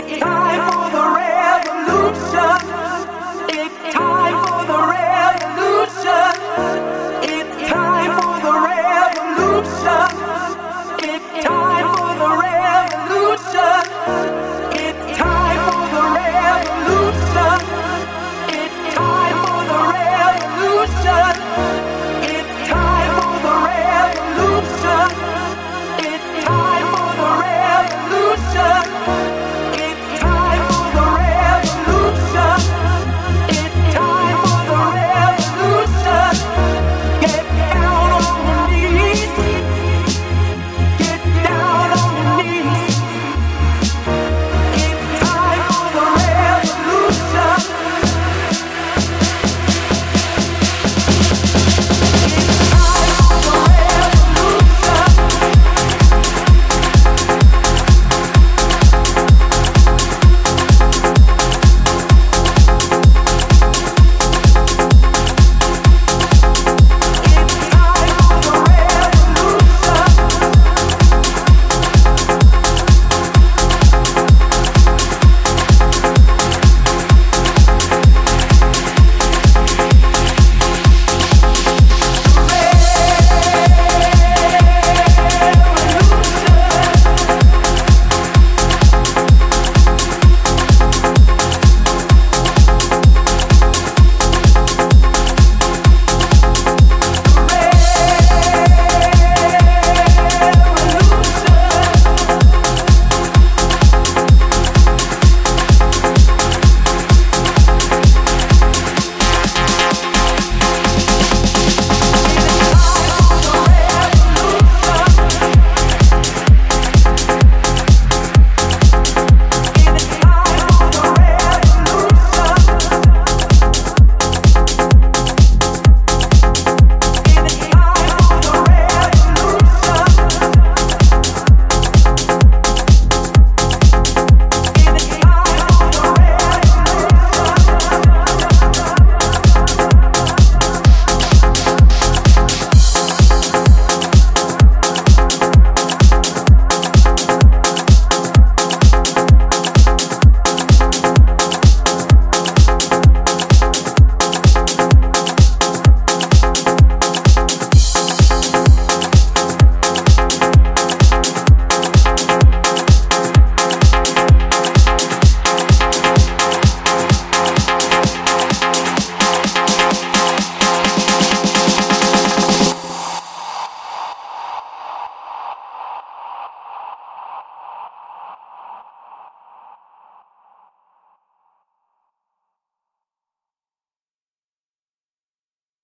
It's time for